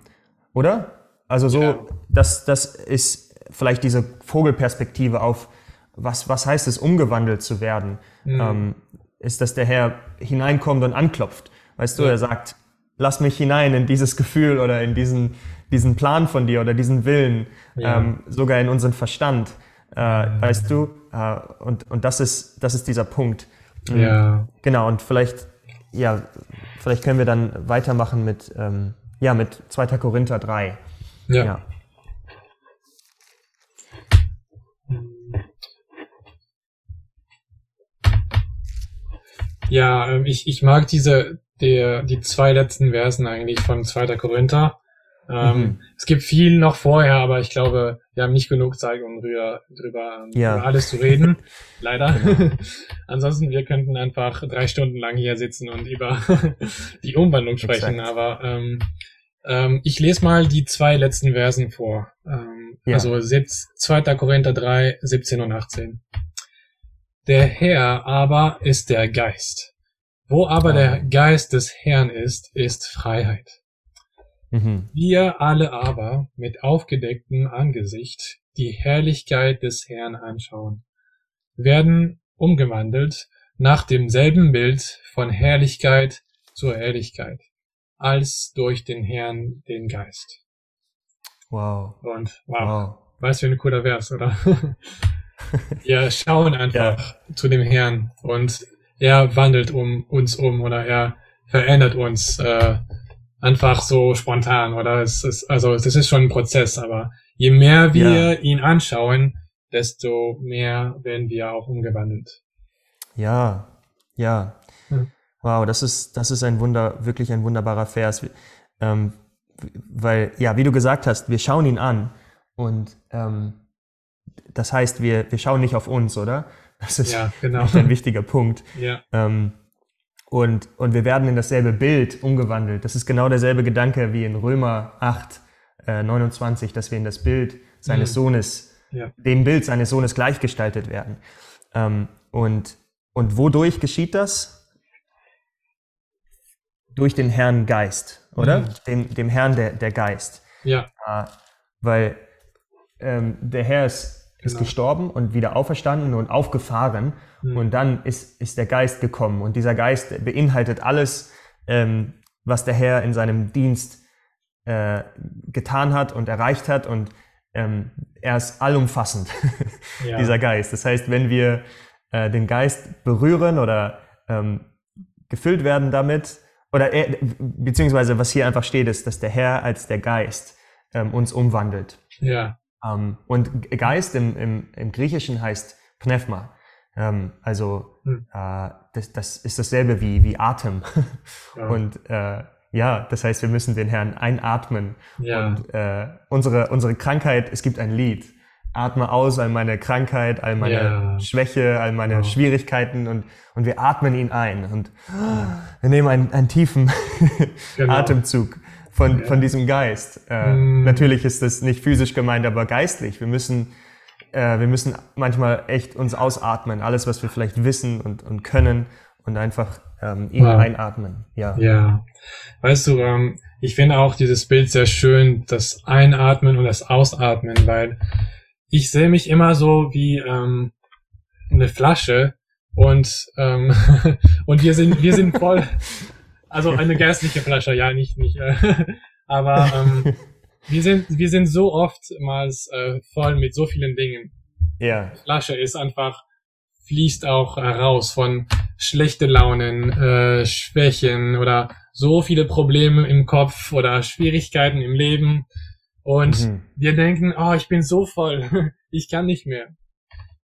S3: oder? Also so,
S2: Ja.
S3: das, das ist vielleicht diese Vogelperspektive auf, was, was heißt es, umgewandelt zu werden? Ähm, ist, dass der Herr hineinkommt und anklopft. Weißt du, er sagt, lass mich hinein in dieses Gefühl oder in diesen, diesen Plan von dir oder diesen Willen, ähm, sogar in unseren Verstand. Äh, Weißt du? Äh, und und das, ist, das ist dieser Punkt.
S2: Ja.
S3: Genau, und vielleicht, ja, vielleicht können wir dann weitermachen mit, ähm, ja, mit 2. Korinther 3.
S2: Ja.
S3: Ja.
S2: Ja, ähm, ich, ich mag diese, der, die zwei letzten Versen eigentlich von 2. Korinther. Ähm,
S3: Mhm.
S2: Es gibt viel noch vorher, aber ich glaube, wir haben nicht genug Zeit, um drüber, drüber,
S3: Ja.
S2: über alles zu reden. *laughs* Leider. *laughs* Ansonsten, wir könnten einfach drei Stunden lang hier sitzen und über *laughs* die Umwandlung sprechen.
S3: Exakt.
S2: Aber ähm, ähm, ich lese mal die zwei letzten Versen vor. Ähm,
S3: Ja.
S2: Also 2. Korinther 3, 17 und 18. Der Herr aber ist der Geist. Wo aber der. Geist des Herrn ist, ist Freiheit. Mhm. Wir alle aber mit aufgedecktem Angesicht die Herrlichkeit des Herrn anschauen, werden umgewandelt nach demselben Bild von Herrlichkeit zur Herrlichkeit, als durch den Herrn den Geist.
S3: Wow.
S2: Und wow, wow. was für ein cooler Vers, oder? *laughs* Wir schauen einfach ja. zu dem Herrn und er wandelt um uns um oder er verändert uns äh, einfach so spontan oder es ist also das ist schon ein Prozess, aber je mehr wir ja. ihn anschauen, desto mehr werden wir auch umgewandelt.
S3: Ja, ja. Hm. Wow, das ist das ist ein Wunder, wirklich ein wunderbarer Vers, ähm, weil ja, wie du gesagt hast, wir schauen ihn an und ähm, das heißt, wir wir schauen nicht auf uns, oder? Das ist ja, genau. ein wichtiger Punkt.
S2: Ja.
S3: Ähm, und, und wir werden in dasselbe Bild umgewandelt. Das ist genau derselbe Gedanke wie in Römer 8, äh, 29, dass wir in das Bild seines mhm. Sohnes, ja. dem Bild seines Sohnes gleichgestaltet werden. Ähm, und, und wodurch geschieht das? Durch den Herrn Geist, oder? Mhm. Dem, dem Herrn der, der Geist.
S2: Ja.
S3: Äh, weil ähm, der Herr ist, ist genau. gestorben und wieder auferstanden und aufgefahren Mhm. Und dann ist, ist der Geist gekommen. Und dieser Geist beinhaltet alles, ähm, was der Herr in seinem Dienst äh, getan hat und erreicht hat. Und ähm, er ist allumfassend, *laughs* ja. dieser Geist. Das heißt, wenn wir äh, den Geist berühren oder ähm, gefüllt werden damit, oder er, beziehungsweise was hier einfach steht, ist, dass der Herr als der Geist ähm, uns umwandelt.
S2: Ja.
S3: Ähm, und Geist im, im, im Griechischen heißt Pneuma. Ähm, also hm. äh, das, das ist dasselbe wie, wie Atem. *laughs* Ja. Und äh, ja, das heißt, wir müssen den Herrn einatmen. Ja. Und äh, unsere, unsere Krankheit, es gibt ein Lied. Atme aus all meine Krankheit, all meine ja. Schwäche, all meine wow. Schwierigkeiten und, und wir atmen ihn ein. Und wir nehmen einen, einen tiefen genau. *laughs* Atemzug von, ja. von diesem Geist. Äh, mm. Natürlich ist das nicht physisch gemeint, aber geistlich. Wir müssen äh, wir müssen manchmal echt uns ausatmen, alles, was wir vielleicht wissen und, und können und einfach ähm, ihn wow. einatmen. Ja.
S2: Ja. Weißt du, ähm, ich finde auch dieses Bild sehr schön, das Einatmen und das Ausatmen, weil ich sehe mich immer so wie ähm, eine Flasche und ähm, *laughs* und wir sind wir sind voll, *laughs* also eine geistliche Flasche, ja nicht nicht, äh, *laughs* aber ähm, *laughs* wir sind, wir sind so oftmals äh, voll mit so vielen Dingen.
S3: Ja.
S2: Die Flasche ist einfach, fließt auch heraus von schlechte Launen, äh, Schwächen oder so viele Probleme im Kopf oder Schwierigkeiten im Leben. Und mhm. wir denken, oh, ich bin so voll, *laughs* ich kann nicht mehr.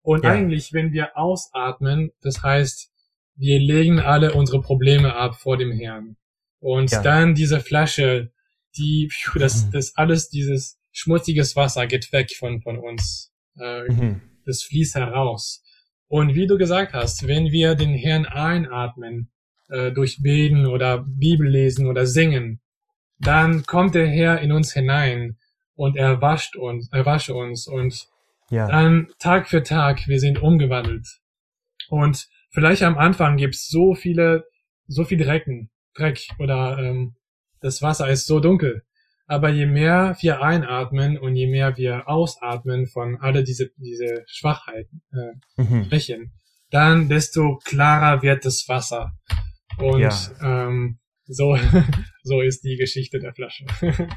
S2: Und ja. eigentlich, wenn wir ausatmen, das heißt, wir legen alle unsere Probleme ab vor dem Herrn. Und ja. dann diese Flasche die, pfiuh, das, mhm. das alles, dieses schmutziges Wasser geht weg von, von uns. Äh, mhm. Das fließt heraus. Und wie du gesagt hast, wenn wir den Herrn einatmen, äh, durch Beten oder Bibel lesen oder singen, dann kommt der Herr in uns hinein und er wascht uns, er wascht uns und ja. dann Tag für Tag, wir sind umgewandelt. Und vielleicht am Anfang gibt's so viele, so viel Drecken, Dreck oder ähm, das Wasser ist so dunkel. Aber je mehr wir einatmen und je mehr wir ausatmen von alle diese, diese Schwachheiten, äh, mhm. Schwächen, dann desto klarer wird das Wasser. Und ja. ähm, so, *laughs* so ist die Geschichte der Flasche. *laughs*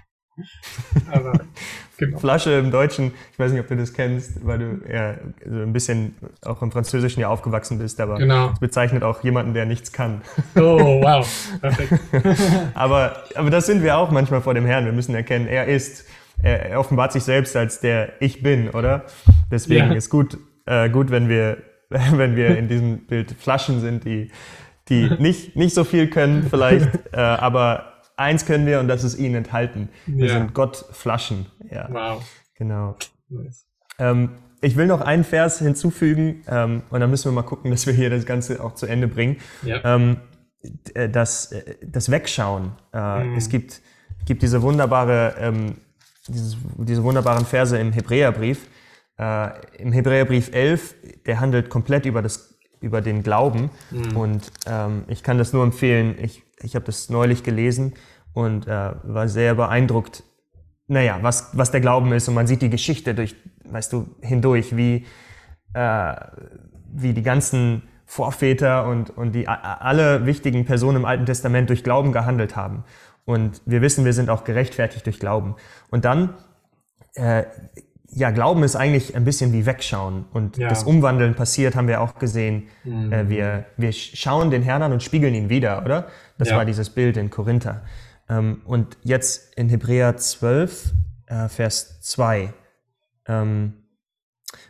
S2: *laughs*
S3: Aber, genau. Flasche im Deutschen, ich weiß nicht, ob du das kennst, weil du eher so ein bisschen auch im Französischen ja aufgewachsen bist, aber
S2: genau.
S3: es bezeichnet auch jemanden, der nichts kann.
S2: Oh, wow. Perfekt. *laughs*
S3: aber, aber das sind wir auch manchmal vor dem Herrn. Wir müssen erkennen, er ist, er, er offenbart sich selbst als der Ich Bin, oder? Deswegen ja. ist gut, äh, gut, wenn wir, *laughs* wenn wir in diesem Bild Flaschen sind, die, die nicht, nicht so viel können vielleicht, äh, aber eins können wir und das ist ihn enthalten. Wir ja. sind Gott Flaschen. Ja.
S2: Wow.
S3: Genau. Nice. Ähm, ich will noch einen Vers hinzufügen ähm, und dann müssen wir mal gucken, *laughs* dass wir hier das Ganze auch zu Ende bringen.
S2: Ja.
S3: Ähm, äh, das, äh, das Wegschauen. Äh, mhm. Es gibt, gibt diese wunderbare, ähm, dieses, diese wunderbaren Verse im Hebräerbrief. Äh, Im Hebräerbrief 11, der handelt komplett über das über den Glauben. Mhm. Und ähm, ich kann das nur empfehlen. Ich, ich habe das neulich gelesen und äh, war sehr beeindruckt, naja, was, was der Glauben ist und man sieht die Geschichte durch, weißt du, hindurch, wie, äh, wie die ganzen Vorväter und, und die, alle wichtigen Personen im Alten Testament durch Glauben gehandelt haben. Und wir wissen, wir sind auch gerechtfertigt durch Glauben. Und dann, äh, ja, Glauben ist eigentlich ein bisschen wie Wegschauen. Und
S2: Ja.
S3: das Umwandeln passiert, haben wir auch gesehen.
S2: Mhm.
S3: Äh, wir, wir schauen den Herrn an und spiegeln ihn wieder, oder? Das
S2: Ja.
S3: war dieses Bild in Korinther. Ähm, und jetzt in Hebräer 12, äh, Vers 2. Ähm,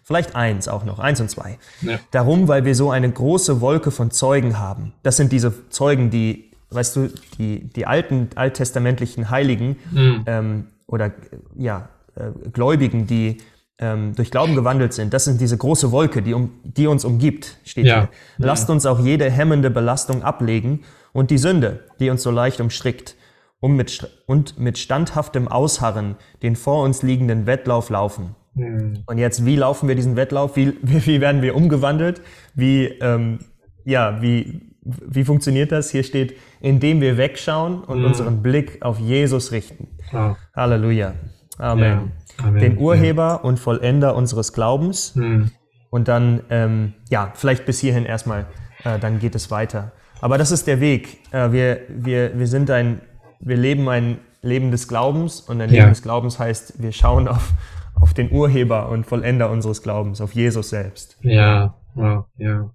S3: vielleicht eins auch noch, eins und zwei.
S2: Ja.
S3: Darum, weil wir so eine große Wolke von Zeugen haben. Das sind diese Zeugen, die, weißt du, die, die alten alttestamentlichen Heiligen
S2: Mhm.
S3: ähm, oder ja, äh, Gläubigen, die ähm, durch Glauben gewandelt sind. Das sind diese große Wolke, die, um, die uns umgibt, steht
S2: Ja.
S3: hier. Lasst uns auch jede hemmende Belastung ablegen und die Sünde, die uns so leicht umstrickt, um mit, und mit standhaftem Ausharren den vor uns liegenden Wettlauf laufen.
S2: Mhm.
S3: Und jetzt, wie laufen wir diesen Wettlauf? Wie, *laughs* wie, werden wir umgewandelt? Wie, ähm, ja, wie, wie funktioniert das? Hier steht, indem wir wegschauen und unseren Blick auf Jesus richten.
S2: Wow.
S3: Halleluja. Amen.
S2: Ja. Amen.
S3: Den Urheber und Vollender unseres Glaubens.
S2: Mhm.
S3: Und dann, ähm, ja, vielleicht bis hierhin erstmal, äh, dann geht es weiter. Aber das ist der Weg. Äh, wir, wir, wir sind ein, wir leben ein Leben des Glaubens und ein
S2: Ja.
S3: Leben des Glaubens heißt, wir schauen auf, auf den Urheber und Vollender unseres Glaubens, auf Jesus selbst.
S2: Ja, wow, ja.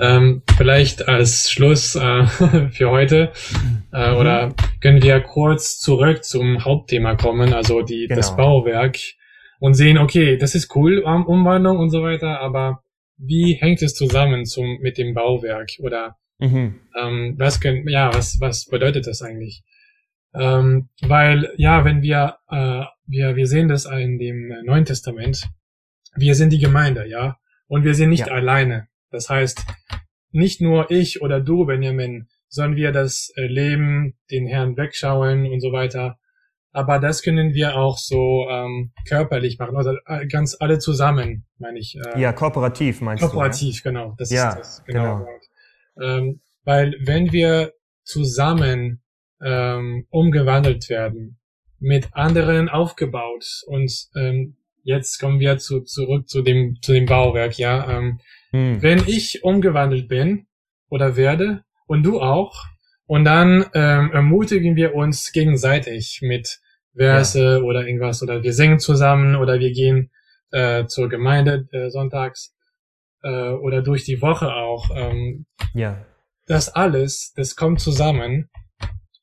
S2: Ähm, vielleicht als Schluss äh, *laughs* für heute äh,
S3: Mhm.
S2: oder können wir kurz zurück zum Hauptthema kommen, also die, das
S3: Genau.
S2: Bauwerk und sehen, okay, das ist cool, um, Umwandlung und so weiter, aber wie hängt es zusammen zum, mit dem Bauwerk oder
S3: Mhm.
S2: ähm, was können, ja, was, was bedeutet das eigentlich? Ähm, weil, ja, wenn wir, äh, wir, wir sehen das in dem Neuen Testament, wir sind die Gemeinde, ja, und wir sind nicht
S3: Ja.
S2: alleine. Das heißt, nicht nur ich oder du, Benjamin, sondern wir das äh, Leben, den Herrn wegschauen und so weiter. Aber das können wir auch so ähm, körperlich machen, also äh, ganz alle zusammen, meine ich. Äh,
S3: Ja, kooperativ meinst
S2: Kooperativ, genau. Das
S3: Ja,
S2: ist das genaue
S3: genau.
S2: Ähm, weil wenn wir zusammen ähm, umgewandelt werden, mit anderen aufgebaut und ähm, jetzt kommen wir zu, zurück zu dem zu dem Bauwerk, ja. Ähm?
S3: Mhm.
S2: wenn ich umgewandelt bin oder werde und du auch und dann ähm, ermutigen wir uns gegenseitig mit Verse oder irgendwas oder wir singen zusammen oder wir gehen äh, zur Gemeinde äh, sonntags äh, oder durch die Woche auch. Ähm,
S3: Ja.
S2: das alles, das kommt zusammen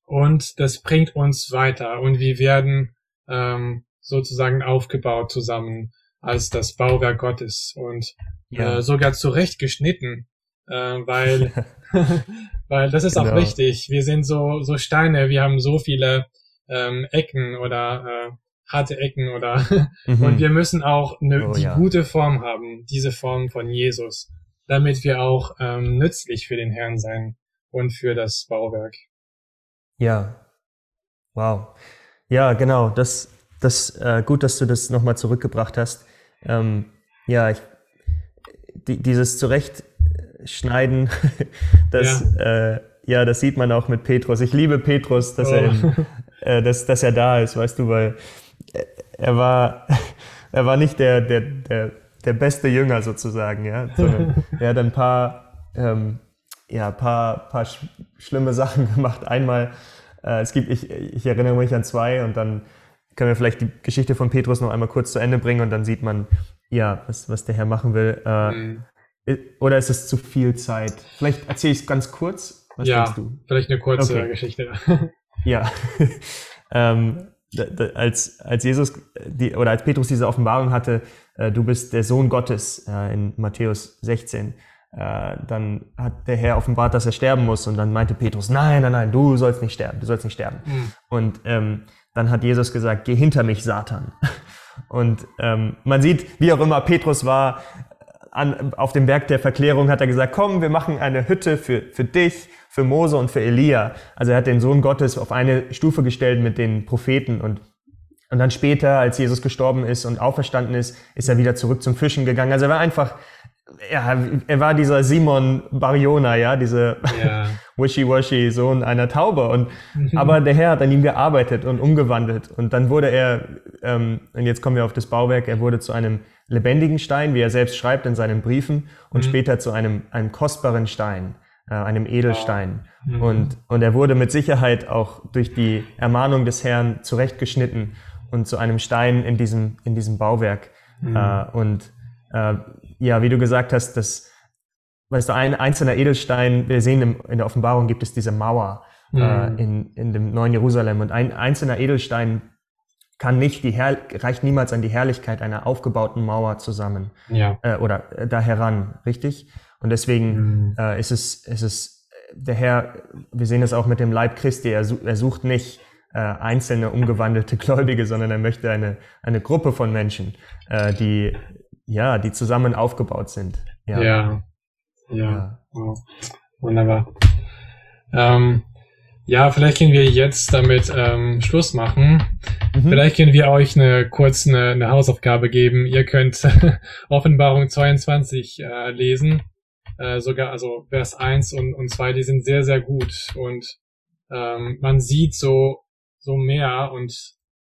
S2: und das bringt uns weiter und wir werden ähm, sozusagen aufgebaut zusammen als das Bauwerk Gottes und
S3: Ja.
S2: äh, sogar zurecht geschnitten, äh, weil *laughs* *laughs* weil das ist auch
S3: Genau.
S2: wichtig. Wir sind so so Steine, wir haben so viele ähm, Ecken oder äh, harte Ecken oder *laughs*
S3: Mhm.
S2: und wir müssen auch ne,
S3: Oh,
S2: die
S3: ja.
S2: gute Form haben, diese Form von Jesus, damit wir auch ähm, nützlich für den Herrn sein und für das Bauwerk.
S3: Ja. Wow. Ja, genau. Das, das, äh, gut, dass du das nochmal zurückgebracht hast. Ähm, ja, ich, die, dieses Zurechtschneiden, *laughs* das, äh, ja, das sieht man auch mit Petrus. Ich liebe Petrus, dass, er,
S2: Oh.
S3: in, äh, dass, dass er da ist, weißt du, weil er war, *laughs* er war nicht der, der, der, der beste Jünger sozusagen, ja, *laughs* sondern er hat ein paar, ähm, ja, paar, paar sch schlimme Sachen *laughs* gemacht. Einmal, äh, es gibt, ich, ich erinnere mich an zwei und dann können wir vielleicht die Geschichte von Petrus noch einmal kurz zu Ende bringen und dann sieht man, ja, was, was der Herr machen will. Äh,
S2: Mhm.
S3: Oder ist es zu viel Zeit? Vielleicht erzähle ich es ganz kurz. Was
S2: ja,
S3: denkst du?
S2: vielleicht eine kurze
S3: Okay.
S2: Geschichte.
S3: Ja. ähm, als, als Jesus die, oder als Petrus diese Offenbarung hatte, äh, du bist der Sohn Gottes äh, in Matthäus 16, äh, dann hat der Herr offenbart, dass er sterben muss und dann meinte Petrus, nein, nein, nein, du sollst nicht sterben, du sollst nicht sterben.
S2: Mhm.
S3: Und ähm, dann hat Jesus gesagt, geh hinter mich, Satan. *laughs* Und ähm, man sieht, wie auch immer Petrus war, an, auf dem Berg der Verklärung hat er gesagt, komm, wir machen eine Hütte für, für dich, für Mose und für Elia. Also er hat den Sohn Gottes auf eine Stufe gestellt mit den Propheten und und dann später, als Jesus gestorben ist und auferstanden ist, ist er wieder zurück zum Fischen gegangen. Also er war einfach ja, er war dieser Simon Bariona, ja, diese
S2: Ja. *laughs*
S3: wishy-washy Sohn einer Taube. Und, aber der Herr hat an ihm gearbeitet und umgewandelt. Und dann wurde er, ähm, und jetzt kommen wir auf das Bauwerk, er wurde zu einem lebendigen Stein, wie er selbst schreibt in seinen Briefen, und später zu einem, einem kostbaren Stein, äh, einem Edelstein.
S2: Mhm.
S3: Und, und er wurde mit Sicherheit auch durch die Ermahnung des Herrn zurechtgeschnitten und zu einem Stein in diesem, in diesem Bauwerk. Äh, und äh, ja, wie du gesagt hast, das, weißt du, ein einzelner Edelstein, wir sehen im, in der Offenbarung gibt es diese Mauer äh,
S2: Mhm.
S3: in, in dem neuen Jerusalem und ein einzelner Edelstein kann nicht die Herr reicht niemals an die Herrlichkeit einer aufgebauten Mauer zusammen
S2: Ja.
S3: äh, oder äh, da heran, richtig? Und deswegen
S2: Mhm.
S3: äh, ist es, ist es der Herr, wir sehen es auch mit dem Leib Christi, er, er sucht nicht äh, einzelne umgewandelte *laughs* Gläubige, sondern er möchte eine, eine Gruppe von Menschen, äh, die, ja, die zusammen aufgebaut sind.
S2: Ja. Ja.
S3: Ja.
S2: Wow. Wunderbar. Ähm, ja, vielleicht können wir jetzt damit ähm, Schluss machen.
S3: Mhm.
S2: Vielleicht können wir euch eine kurz eine, eine Hausaufgabe geben. Ihr könnt *laughs* Offenbarung 22 äh, lesen. Äh, sogar, also Vers 1 und, und 2, die sind sehr, sehr gut. Und ähm, man sieht so, so mehr und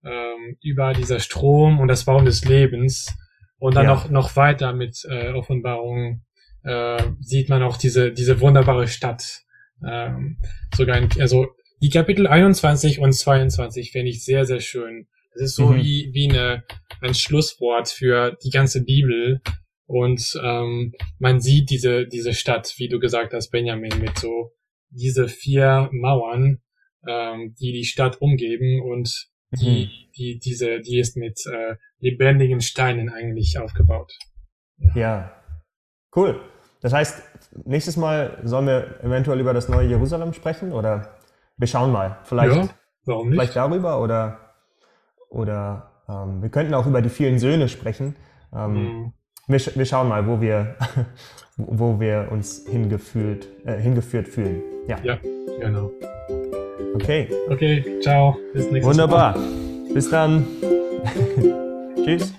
S2: ähm, über dieser Strom und das Baum des Lebens. Und dann
S3: Ja.
S2: noch, noch weiter mit äh, Offenbarung äh, sieht man auch diese, diese wunderbare Stadt. Ähm, sogar in, also die Kapitel 21 und 22 finde ich sehr, sehr schön. Das ist so
S3: Mhm.
S2: wie, wie eine, ein Schlusswort für die ganze Bibel. Und ähm, man sieht diese, diese Stadt, wie du gesagt hast, Benjamin, mit so diese vier Mauern, ähm, die die Stadt umgeben und die, die, diese, die ist mit äh, lebendigen Steinen eigentlich aufgebaut.
S3: Ja, cool. Das heißt, nächstes Mal sollen wir eventuell über das neue Jerusalem sprechen oder wir schauen mal. Vielleicht,
S2: ja, warum nicht?
S3: vielleicht darüber oder, oder ähm, wir könnten auch über die vielen Söhne sprechen. Ähm,
S2: Mhm.
S3: wir, wir schauen mal, wo wir, *laughs* wo wir uns hingefühlt, äh, hingeführt fühlen. Ja,
S2: Ja, genau.
S3: okay.
S2: Okay, ciao. Bis nächstes Mal.
S3: Wunderbar. Bis dann. *laughs* Tschüss.